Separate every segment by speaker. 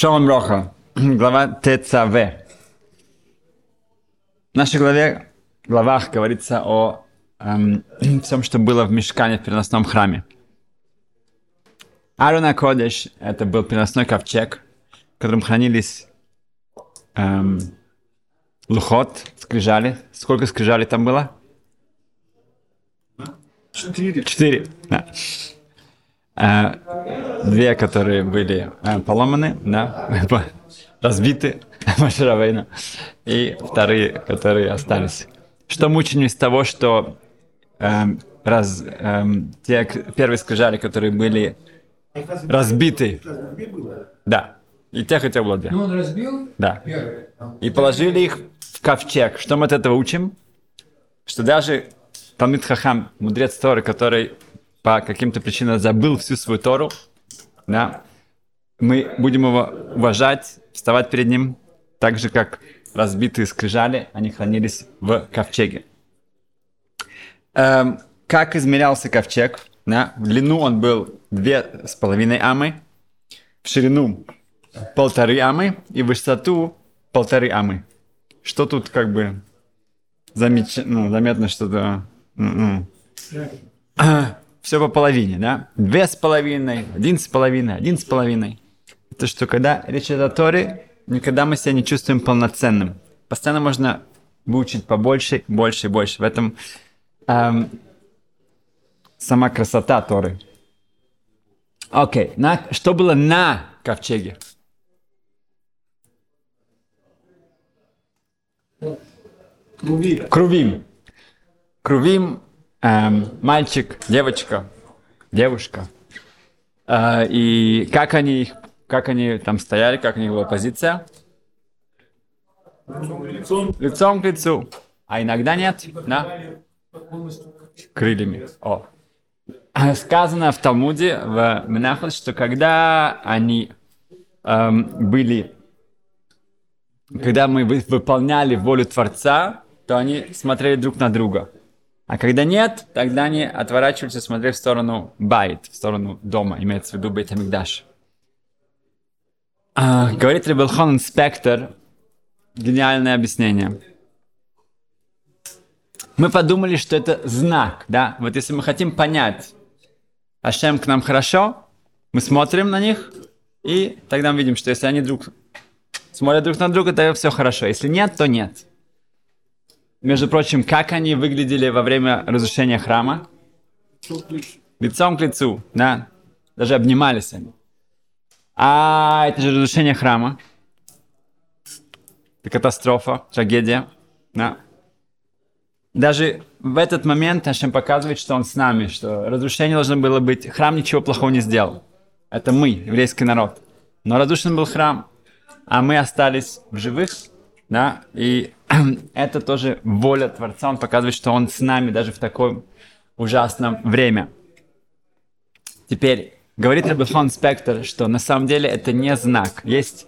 Speaker 1: Шалом Роха, глава ТЦВ. В нашей главе, главах говорится о эм, всем, что было в Мешкане, в переносном храме. Аарона Кодеш – это был переносной ковчег, в котором хранились эм, лухот, скрижали. Сколько скрижали там было?
Speaker 2: Четыре.
Speaker 1: Четыре, да. Э, две, которые были э, поломаны, да, разбиты Маширавейна, и вторые, которые остались. Что мы учим из того, что э, раз, э, те первые скрижали, которые были разбиты, да, и тех, и тех было две.
Speaker 2: Ну, он разбил
Speaker 1: Да. И положили их в ковчег. Что мы от этого учим? Что даже Талмит Хахам, мудрец Торы, который по каким-то причинам забыл всю свою Тору, да, мы будем его уважать, вставать перед ним, так же, как разбитые скрижали, они хранились в ковчеге. Эм, как измерялся ковчег? Да? В длину он был две с половиной амы, в ширину полторы амы и в высоту полторы амы. Что тут как бы замеч... ну, заметно что-то... Все по половине, да? Две с половиной, один с половиной, один с половиной. Это что, когда речь идет о Торе, никогда мы себя не чувствуем полноценным. Постоянно можно выучить побольше, больше и больше. В этом эм, сама красота Торы. Окей, на, что было на ковчеге?
Speaker 2: Крувира.
Speaker 1: Крувим. Крувим, эм, мальчик, девочка, девушка. Э, и как они, их- как они там стояли, как у них была позиция?
Speaker 2: Лицом
Speaker 1: Лицом к лицу. А иногда нет, да? Крыльями. О. Сказано в Талмуде, в Менахот, что когда они эм, были, когда мы вы- выполняли волю Творца, то они смотрели друг на друга. А когда нет, тогда они отворачиваются, смотря в сторону Байт, в сторону дома, имеется в виду Бейт Амигдаш. А, говорит Ребелхон, инспектор, гениальное объяснение. Мы подумали, что это знак, да? Вот если мы хотим понять, Ашем к нам хорошо, мы смотрим на них, и тогда мы видим, что если они друг смотрят друг на друга, то все хорошо. Если нет, то нет. Между прочим, как они выглядели во время разрушения храма? Лицом к лицу, да? Даже обнимались они. А это же разрушение храма. Это катастрофа, трагедия. Да. Даже в этот момент Ашем показывает, что Он с нами, что разрушение должно было быть. Храм ничего плохого не сделал. Это мы, еврейский народ. Но разрушен был храм, а мы остались в живых, да, и это тоже воля Творца. Он показывает, что Он с нами даже в такое ужасном время. Теперь говорит Рабихон Спектр, что на самом деле это не знак. Есть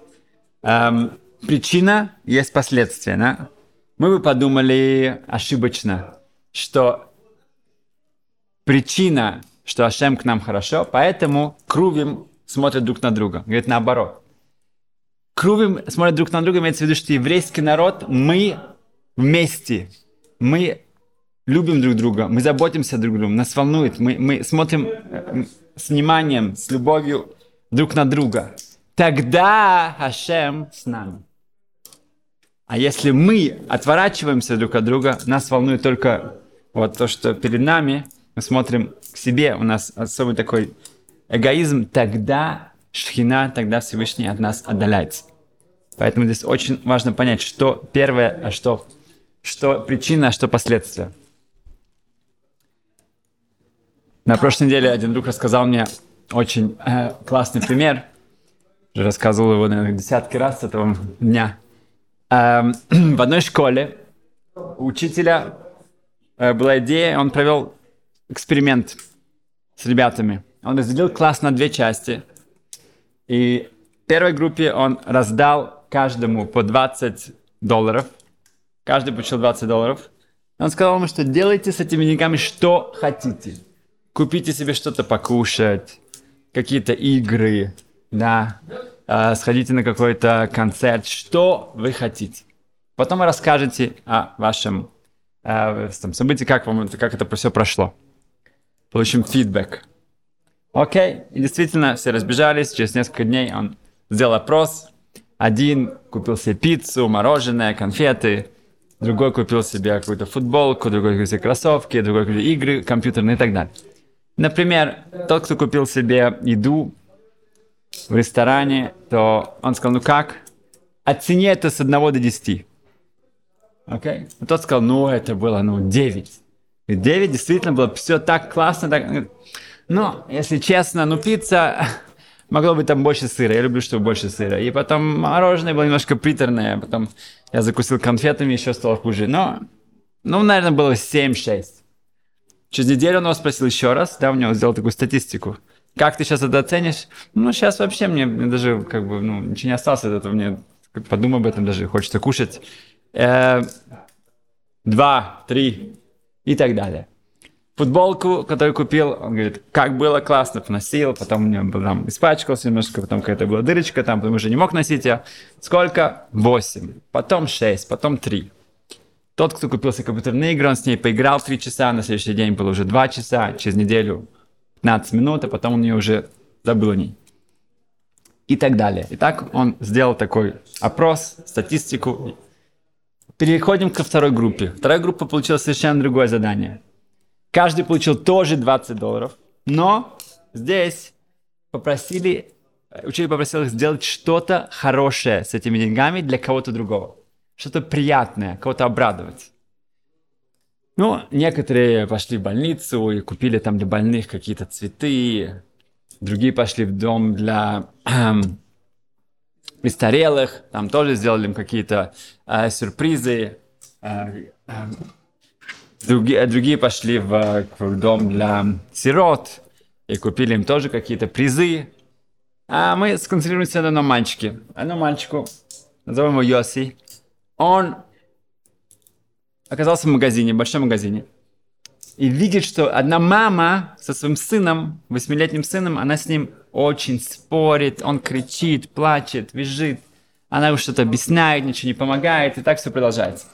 Speaker 1: эм, причина, есть последствия. Да? Мы бы подумали ошибочно, что причина, что Ашем к нам хорошо, поэтому Крувим смотрят друг на друга. Говорит наоборот. Крувим смотрят друг на друга, имеется в виду, что еврейский народ, мы вместе, мы любим друг друга, мы заботимся друг о друге, нас волнует, мы, мы смотрим э, с вниманием, с любовью друг на друга. Тогда Хашем с нами. А если мы отворачиваемся друг от друга, нас волнует только вот то, что перед нами, мы смотрим к себе, у нас особый такой эгоизм, тогда Шхина, тогда Всевышний от нас отдаляется. Поэтому здесь очень важно понять, что первое, а что, что причина, а что последствия. На прошлой неделе один друг рассказал мне очень э, классный пример. Рассказывал его, наверное, десятки раз с этого дня. Эм, в одной школе у учителя э, была идея, он провел эксперимент с ребятами. Он разделил класс на две части. И первой группе он раздал каждому по 20 долларов. Каждый получил 20 долларов. Он сказал ему, что делайте с этими деньгами что хотите. Купите себе что-то покушать, какие-то игры, да. э, сходите на какой-то концерт, что вы хотите. Потом вы расскажете о вашем э, событии, как, вам, как это все прошло. Получим фидбэк. Окей, и действительно, все разбежались, через несколько дней он сделал опрос. Один купил себе пиццу, мороженое, конфеты, другой купил себе какую-то футболку, другой купил себе кроссовки, другой купил игры компьютерные и так далее. Например, тот, кто купил себе еду в ресторане, то он сказал, ну как? Оцени это с 1 до 10. Окей? Okay? Тот сказал, ну это было, ну, 9. И 9 действительно было все так классно. Так... Но, если честно, ну пицца могло быть там больше сыра. Я люблю, чтобы больше сыра. И потом мороженое было немножко приторное. Потом я закусил конфетами, еще стало хуже. Но, ну, наверное, было 7-6. Через неделю он его спросил еще раз, да, у него сделал такую статистику. Как ты сейчас это оценишь? Ну, сейчас вообще мне, мне даже, как бы, ну, ничего не осталось от этого. Мне подумай об этом даже, хочется кушать. Э, два, три и так далее футболку, которую купил, он говорит, как было классно, поносил, потом у него там испачкался немножко, потом какая-то была дырочка, там, потом уже не мог носить ее. Сколько? 8, потом 6, потом 3. Тот, кто купил себе компьютерные игры, он с ней поиграл 3 часа, на следующий день было уже 2 часа, через неделю 15 минут, а потом он ее уже забыл о ней. И так далее. Итак, он сделал такой опрос, статистику. Переходим ко второй группе. Вторая группа получила совершенно другое задание – Каждый получил тоже 20 долларов. Но здесь попросили, учитель попросил их сделать что-то хорошее с этими деньгами для кого-то другого. Что-то приятное, кого-то обрадовать. Ну, некоторые пошли в больницу и купили там для больных какие-то цветы. Другие пошли в дом для эм, престарелых. Там тоже сделали им какие-то э, сюрпризы. Э, э, Другие, другие пошли в, в дом для сирот и купили им тоже какие-то призы. А мы сконцентрируемся на одном мальчике. Одному мальчику, назовем его Йоси. Он оказался в магазине, в большом магазине. И видит, что одна мама со своим сыном, восьмилетним сыном, она с ним очень спорит, он кричит, плачет, визжит. Она ему что-то объясняет, ничего не помогает, и так все продолжается.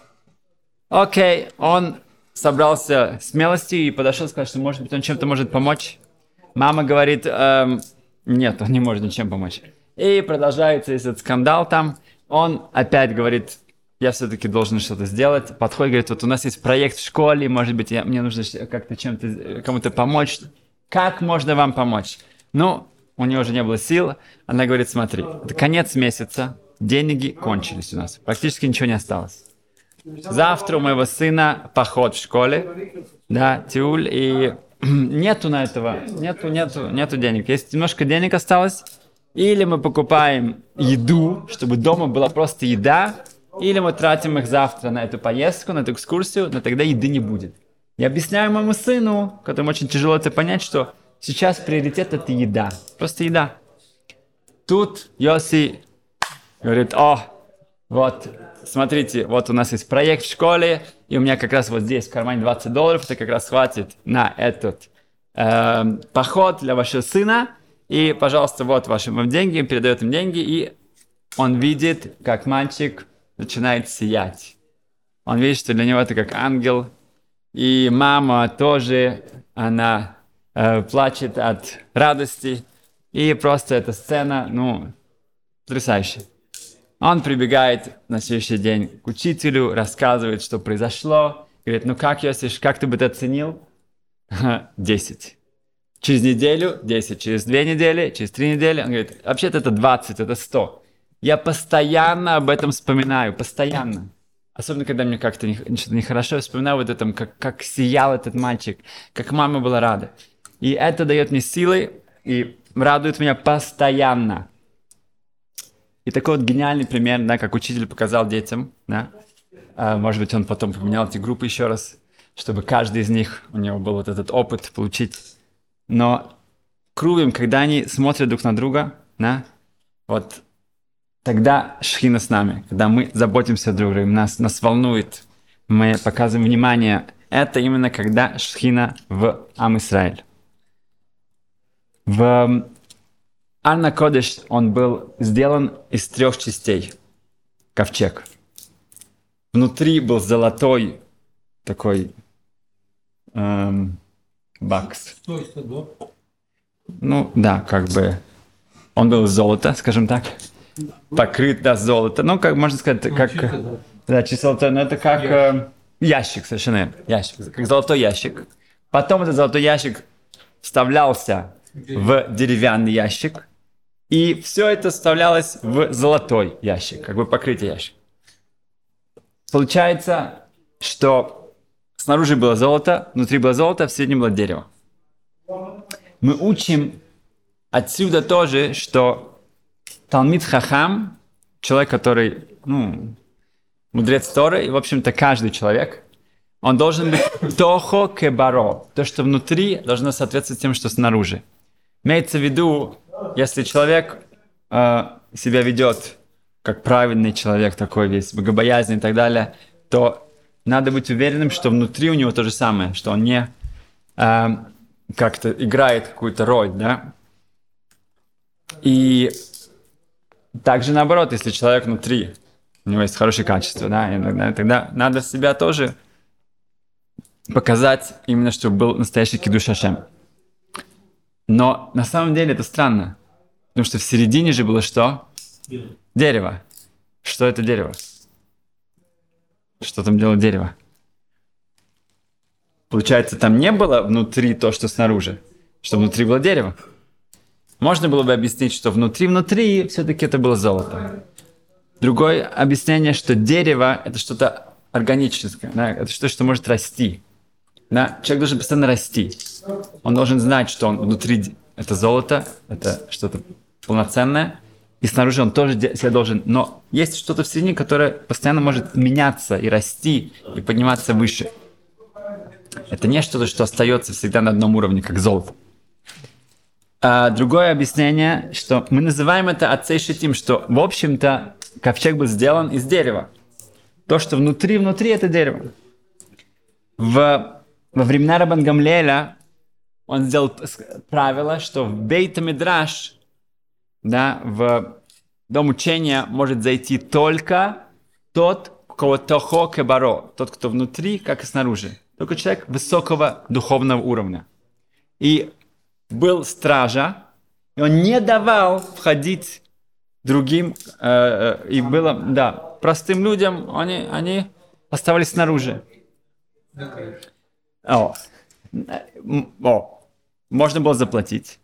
Speaker 1: Окей, он собрался смелости и подошел, сказал, что, может быть, он чем-то может помочь. Мама говорит, эм, нет, он не может ничем помочь. И продолжается этот скандал там. Он опять говорит, я все-таки должен что-то сделать. Подходит, говорит, вот у нас есть проект в школе, может быть, я, мне нужно как-то чем-то кому-то помочь. Как можно вам помочь? Ну, у нее уже не было сил. Она говорит, смотри, это конец месяца, деньги кончились у нас, практически ничего не осталось. Завтра у моего сына поход в школе, да, тюль, и нету на этого, нету, нету, нету денег. Есть немножко денег осталось, или мы покупаем еду, чтобы дома была просто еда, или мы тратим их завтра на эту поездку, на эту экскурсию, но тогда еды не будет. Я объясняю моему сыну, которому очень тяжело это понять, что сейчас приоритет это еда, просто еда. Тут Йоси говорит, о, вот, смотрите, вот у нас есть проект в школе, и у меня как раз вот здесь в кармане 20 долларов, это как раз хватит на этот э, поход для вашего сына. И, пожалуйста, вот ваши вам деньги, передает им деньги, и он видит, как мальчик начинает сиять. Он видит, что для него это как ангел. И мама тоже, она э, плачет от радости. И просто эта сцена, ну, потрясающая. Он прибегает на следующий день к учителю, рассказывает, что произошло. Говорит, ну как, Йосиф, как ты бы это оценил? Десять. Через неделю 10, через две недели, через три недели. Он говорит, вообще-то это 20, это 100. Я постоянно об этом вспоминаю, постоянно. Особенно, когда мне как-то что-то нехорошо, я вспоминаю вот этом, как, как сиял этот мальчик, как мама была рада. И это дает мне силы и радует меня постоянно. И такой вот гениальный пример, да, как учитель показал детям, да, а, может быть, он потом поменял эти группы еще раз, чтобы каждый из них, у него был вот этот опыт получить. Но крувим, когда они смотрят друг на друга, да, вот тогда шхина с нами, когда мы заботимся друг о друге, нас, нас волнует, мы показываем внимание, это именно когда шхина в Ам Исраиль. В Анна Кодыш, он был сделан из трех частей. Ковчег. Внутри был золотой такой эм, бакс. Ну, да, как бы он был из золота, скажем так. Покрыт, да, золото. Ну, как можно сказать, как...
Speaker 2: чисто, да.
Speaker 1: Да, чисто золотой, но это как э, ящик, совершенно. Ящик, как золотой ящик. Потом этот золотой ящик вставлялся в деревянный ящик, и все это вставлялось в золотой ящик, как бы покрытие ящик. Получается, что снаружи было золото, внутри было золото, в середине было дерево. Мы учим отсюда тоже, что Талмит Хахам, человек, который, ну, мудрец Торы, и, в общем-то, каждый человек, он должен быть тохо кебаро. То, что внутри, должно соответствовать тем, что снаружи. Имеется в виду, если человек э, себя ведет как правильный человек, такой весь богобоязненный и так далее, то надо быть уверенным, что внутри у него то же самое, что он не э, как-то играет какую-то роль, да. И также наоборот, если человек внутри, у него есть хорошие качества, да, иногда, тогда надо себя тоже показать именно, чтобы был настоящий кидуш Ашем. Но на самом деле это странно, потому что в середине же было что? Дерево. Что это дерево? Что там делает дерево? Получается, там не было внутри то, что снаружи, что внутри было дерево. Можно было бы объяснить, что внутри-внутри все-таки это было золото. Другое объяснение, что дерево это что-то органическое, да, это что-то, что может расти. Да? Человек должен постоянно расти. Он должен знать, что он внутри это золото, это что-то полноценное, и снаружи он тоже себя должен. Но есть что-то в середине, которое постоянно может меняться и расти, и подниматься выше. Это не что-то, что остается всегда на одном уровне, как золото. А другое объяснение, что мы называем это отцей шитим, что, в общем-то, ковчег был сделан из дерева. То, что внутри, внутри это дерево. В, во времена Рабан Гамлеля он сделал правило, что в Бейта Мидраш, да, в дом учения может зайти только тот, кого тохо кебаро, тот, кто внутри, как и снаружи. Только человек высокого духовного уровня. И был стража, и он не давал входить другим, э, э, и было, да, простым людям, они, они оставались снаружи. О, о, можно было заплатить.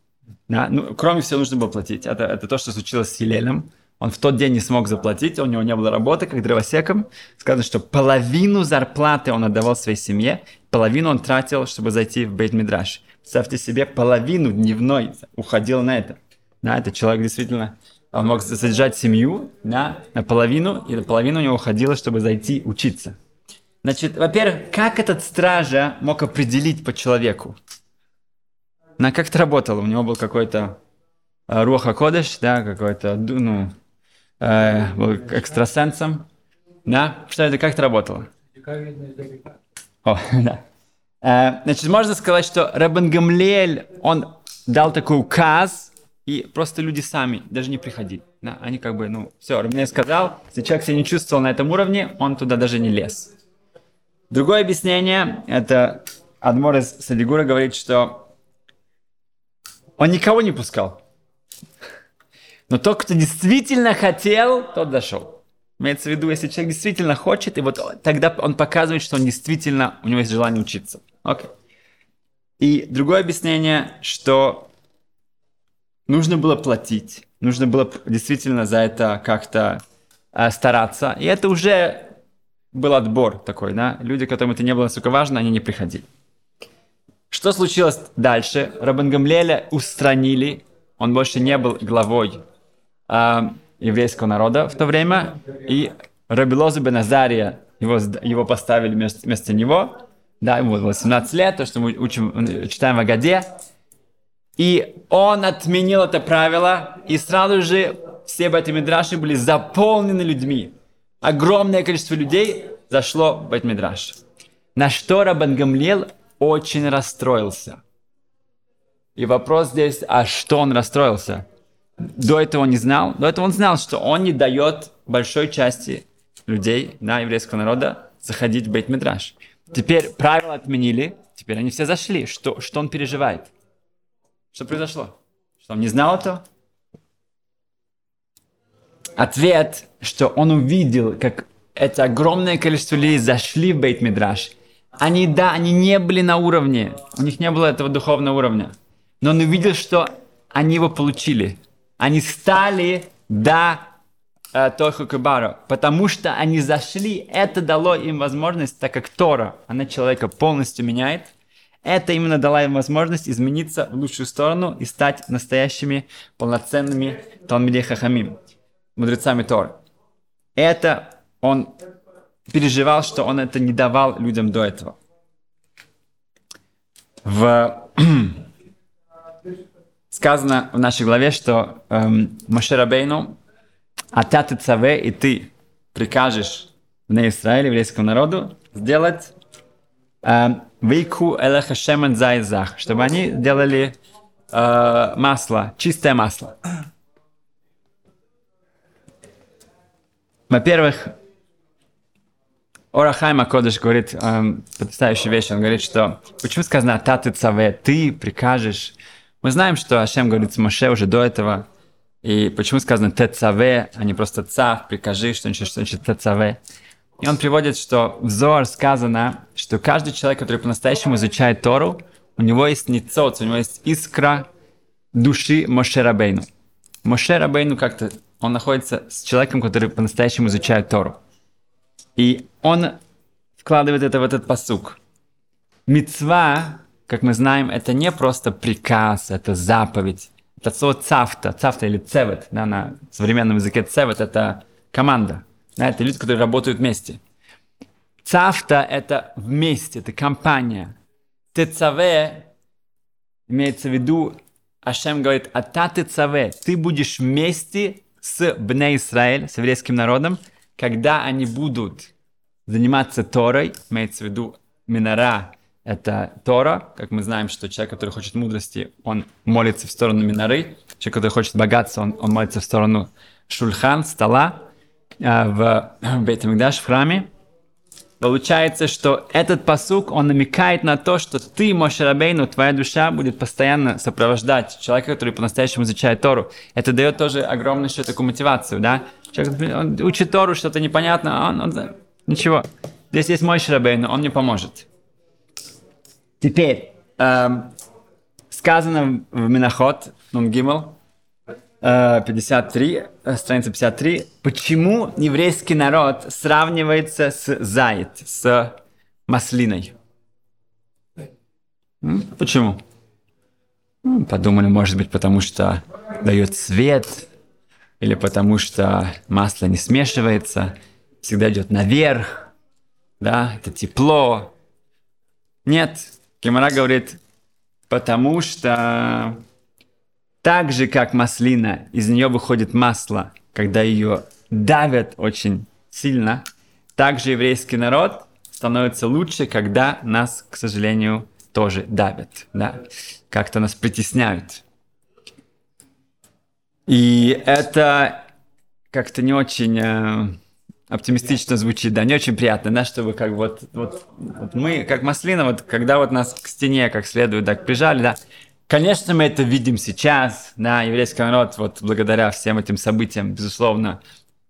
Speaker 1: Да? Ну, кроме всего, нужно было платить. Это, это то, что случилось с Хилелем. Он в тот день не смог заплатить, у него не было работы, как дровосеком. Сказано, что половину зарплаты он отдавал своей семье, половину он тратил, чтобы зайти в бейт мидраш Представьте себе, половину дневной уходил на это. Да, это человек действительно, он мог содержать семью, да, наполовину, и половину у него уходило, чтобы зайти учиться. Значит, во-первых, как этот стража мог определить по человеку? На как это работало? У него был какой-то э, Руаха Кодыш, да, какой-то, ну, э, был экстрасенсом, да? Что это, как это работало? О, да. Э, Значит, можно сказать, что Рабан Гамлиэль, он дал такой указ, и просто люди сами даже не приходили. Да? Они как бы, ну, все, Рабан сказал, если человек себя не чувствовал на этом уровне, он туда даже не лез. Другое объяснение, это Адмор из Садигура говорит, что он никого не пускал. Но тот, кто действительно хотел, тот дошел. Имеется в виду, если человек действительно хочет, и вот тогда он показывает, что он действительно, у него есть желание учиться. Окей. И другое объяснение, что нужно было платить, нужно было действительно за это как-то э, стараться. И это уже был отбор такой, да. Люди, которым это не было настолько важно, они не приходили. Что случилось дальше? Рабан Гамлеля устранили, он больше не был главой а, еврейского народа в то время, и Рабилозу бен Азария, его, его поставили вместо, вместо него, да, ему было 17 лет, то, что мы учим, читаем в Агаде, и он отменил это правило, и сразу же все Байтмидраши были заполнены людьми. Огромное количество людей зашло в Байтмидраш. На что Рабан Гамлиэл очень расстроился. И вопрос здесь, а что он расстроился? до этого он не знал. До этого он знал, что он не дает большой части людей, да, еврейского народа, заходить в бейт мидраш Теперь правила отменили, теперь они все зашли. Что, что он переживает? Что произошло? Что он не знал этого? Ответ, что он увидел, как это огромное количество людей зашли в бейт мидраш Они, да, они не были на уровне, у них не было этого духовного уровня. Но он увидел, что они его получили. Они стали до э, Тоху Кабару, потому что они зашли, это дало им возможность, так как Тора, она человека полностью меняет, это именно дало им возможность измениться в лучшую сторону и стать настоящими полноценными Талмидей Хахамим, мудрецами Торы. Это он переживал, что он это не давал людям до этого. В сказано в нашей главе, что эм, Машерабейну, а ты цаве, и ты прикажешь в Израиле, еврейскому народу, сделать эм, вейку элеха шемен зайзах, чтобы они делали э, масло, чистое масло. Во-первых, Орахайма Кодыш говорит эм, потрясающую вещь. Он говорит, что почему сказано «таты цаве» – «ты прикажешь мы знаем, что Ашем говорит с Моше уже до этого. И почему сказано «тецаве», а не просто «цав», «прикажи», что значит, что значит «тецаве». И он приводит, что в Зор сказано, что каждый человек, который по-настоящему изучает Тору, у него есть ницоц, у него есть искра души Моше Рабейну. Моше Рабейну как-то, он находится с человеком, который по-настоящему изучает Тору. И он вкладывает это в этот посук. Мецва как мы знаем, это не просто приказ, это заповедь. Это слово цафта, цафта или цевет, да, на современном языке цевет – это команда. Да, это люди, которые работают вместе. Цафта – это вместе, это компания. Тецаве имеется в виду, Ашем говорит, а та тецаве, ты будешь вместе с Бне Израиль, с еврейским народом, когда они будут заниматься Торой, имеется в виду Минара, это Тора. Как мы знаем, что человек, который хочет мудрости, он молится в сторону Минары. Человек, который хочет богатства, он, он молится в сторону Шульхан, стола э, в Бейтамикдаш, в храме. Получается, что этот посук, он намекает на то, что ты, Мошерабейну, твоя душа будет постоянно сопровождать человека, который по-настоящему изучает Тору. Это дает тоже огромную еще такую мотивацию, да? Человек он учит Тору, что-то непонятно, а он, он, ничего. Здесь есть мой Шрабейну, он мне поможет. Теперь, эм, сказано в Миноход, Нун Гимл, э, 53, э, страница 53, почему еврейский народ сравнивается с зайд, с маслиной? Почему? Ну, подумали, может быть, потому что дает свет, или потому что масло не смешивается, всегда идет наверх, да, это тепло. Нет, Кемара говорит, потому что так же, как маслина, из нее выходит масло, когда ее давят очень сильно, так же еврейский народ становится лучше, когда нас, к сожалению, тоже давят, да, как-то нас притесняют. И это как-то не очень э, оптимистично звучит, да, не очень приятно, да, чтобы как вот, вот, вот мы, как маслина, вот когда вот нас к стене как следует так прижали, да, конечно, мы это видим сейчас, да, еврейский народ вот благодаря всем этим событиям, безусловно,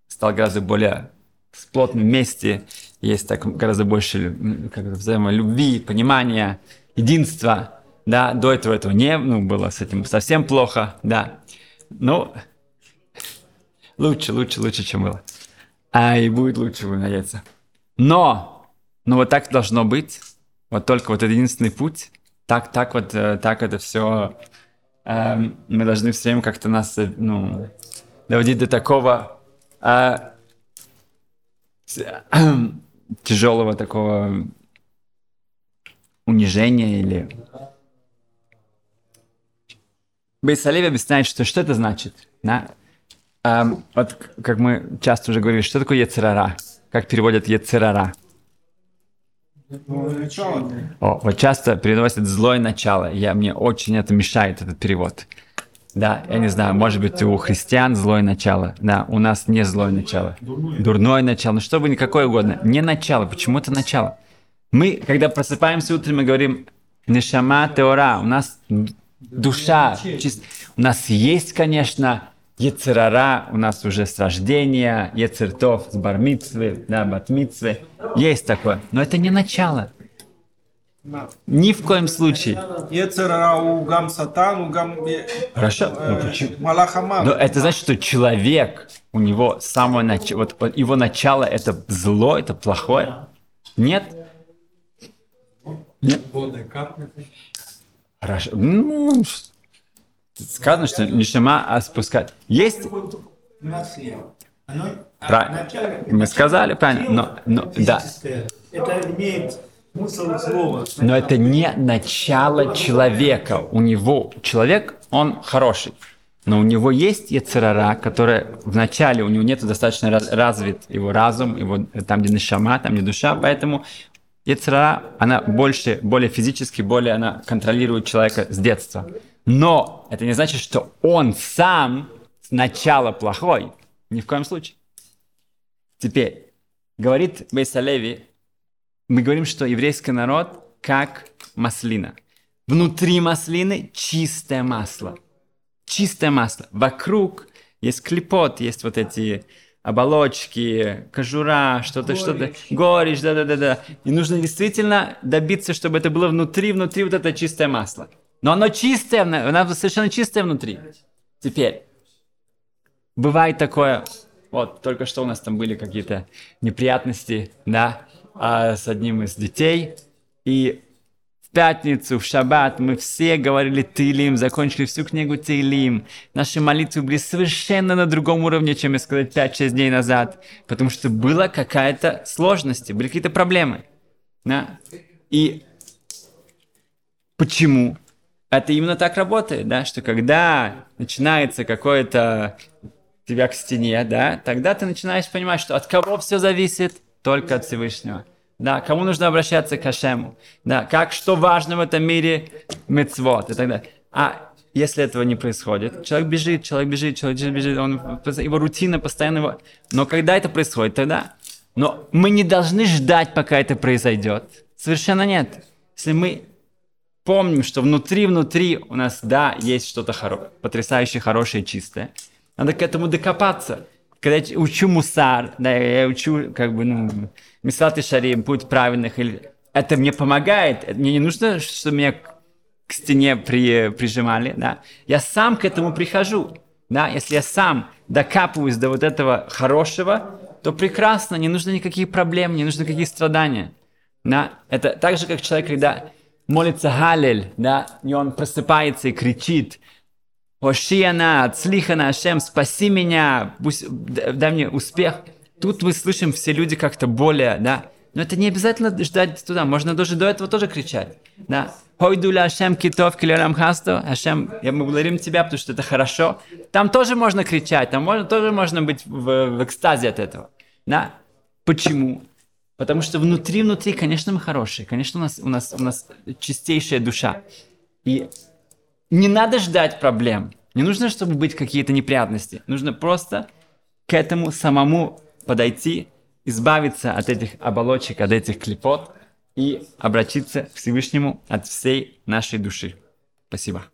Speaker 1: стал гораздо более в плотном месте, есть так гораздо больше как взаимолюбви, понимания, единства, да, до этого этого не, ну, было с этим совсем плохо, да, ну, лучше, лучше, лучше, чем было а и будет лучше, будем надеяться. Но, но вот так должно быть. Вот только вот это единственный путь. Так, так вот, э, так это все. Эм, мы должны все время как-то нас, э, ну, доводить до такого э, тяжелого такого унижения или... Бейсалеви объясняет, что что это значит. Да? Um, вот как мы часто уже говорили, что такое Ецерара? Как переводят Ецерара? О, вот часто переносят злое начало. Я, мне очень это мешает, этот перевод. Да, я не знаю, может быть, у христиан злое начало. Да, у нас не злое начало.
Speaker 2: Дурное.
Speaker 1: Дурное начало. Ну, что бы ни какое угодно. Не начало. Почему это начало? Мы, когда просыпаемся утром, мы говорим Нешама Теора. У нас душа. чист- У нас есть, конечно, Ецерара у нас уже с рождения, Ецертов с бармитсвы, да, батмитсвы. Есть такое. Но это не начало. Ни в коем случае.
Speaker 2: Ецерара у гам сатан, у гам... Э,
Speaker 1: Хорошо.
Speaker 2: Но,
Speaker 1: почему? Но это значит, что человек, у него самое начало, вот его начало это зло, это плохое. Нет? Нет. Хорошо. Ну, ну, ну сказано, что нишама а спускать. Есть? Мы сказали правильно, но, но да.
Speaker 2: Это имеет.
Speaker 1: Но это не начало человека. У него человек, он хороший. Но у него есть яцерара, которая в начале, у него нет достаточно раз- развит его разум, его, там, где нишама, там, где душа, поэтому яцерара, она больше, более физически, более она контролирует человека с детства. Но это не значит, что он сам сначала плохой. Ни в коем случае. Теперь, говорит Бейсалеви, мы говорим, что еврейский народ как маслина. Внутри маслины чистое масло. Чистое масло. Вокруг есть клепот, есть вот эти оболочки, кожура, что-то, что-то, горечь, да-да-да-да. И нужно действительно добиться, чтобы это было внутри, внутри вот это чистое масло. Но оно чистое, оно совершенно чистое внутри. Теперь, бывает такое, вот, только что у нас там были какие-то неприятности, да, а, с одним из детей, и в пятницу, в шаббат мы все говорили Тилим, закончили всю книгу Тилим. Наши молитвы были совершенно на другом уровне, чем я сказал 5-6 дней назад, потому что была какая-то сложность, были какие-то проблемы. Да? И почему? Это именно так работает, да, что когда начинается какое-то тебя к стене, да, тогда ты начинаешь понимать, что от кого все зависит, только от Всевышнего. Да, кому нужно обращаться к Ашему. Да, как, что важно в этом мире, мецвод и так далее. А если этого не происходит, человек бежит, человек бежит, человек бежит, он, его рутина постоянно его... Но когда это происходит, тогда... Но мы не должны ждать, пока это произойдет. Совершенно нет. Если мы помним, что внутри-внутри у нас, да, есть что-то хоро... потрясающе хорошее, чистое, надо к этому докопаться. Когда я учу мусар, да, я учу, как бы, ну, мисат и шарим, путь правильных, или... это мне помогает. Мне не нужно, чтобы меня к- стене при, прижимали, да. Я сам к этому прихожу, да. Если я сам докапываюсь до вот этого хорошего, то прекрасно, не нужно никаких проблем, не нужно никаких страдания. Да? Это так же, как человек, когда молится Галель, да, и он просыпается и кричит, Ошиана, Цлихана, Ашем, спаси меня, пусть, дай мне успех. Тут мы слышим все люди как-то более, да. Но это не обязательно ждать туда, можно даже до этого тоже кричать, да. Хойдуля Ашем китов килерам хасто, Ашем, я благодарим тебя, потому что это хорошо. Там тоже можно кричать, там можно, тоже можно быть в, в экстазе от этого, да. Почему? Потому что внутри-внутри, конечно, мы хорошие, конечно, у нас, у нас, у нас чистейшая душа. И не надо ждать проблем. Не нужно, чтобы быть какие-то неприятности. Нужно просто к этому самому подойти, избавиться от этих оболочек, от этих клепот и обратиться к Всевышнему от всей нашей души. Спасибо.